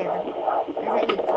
favor. How about you?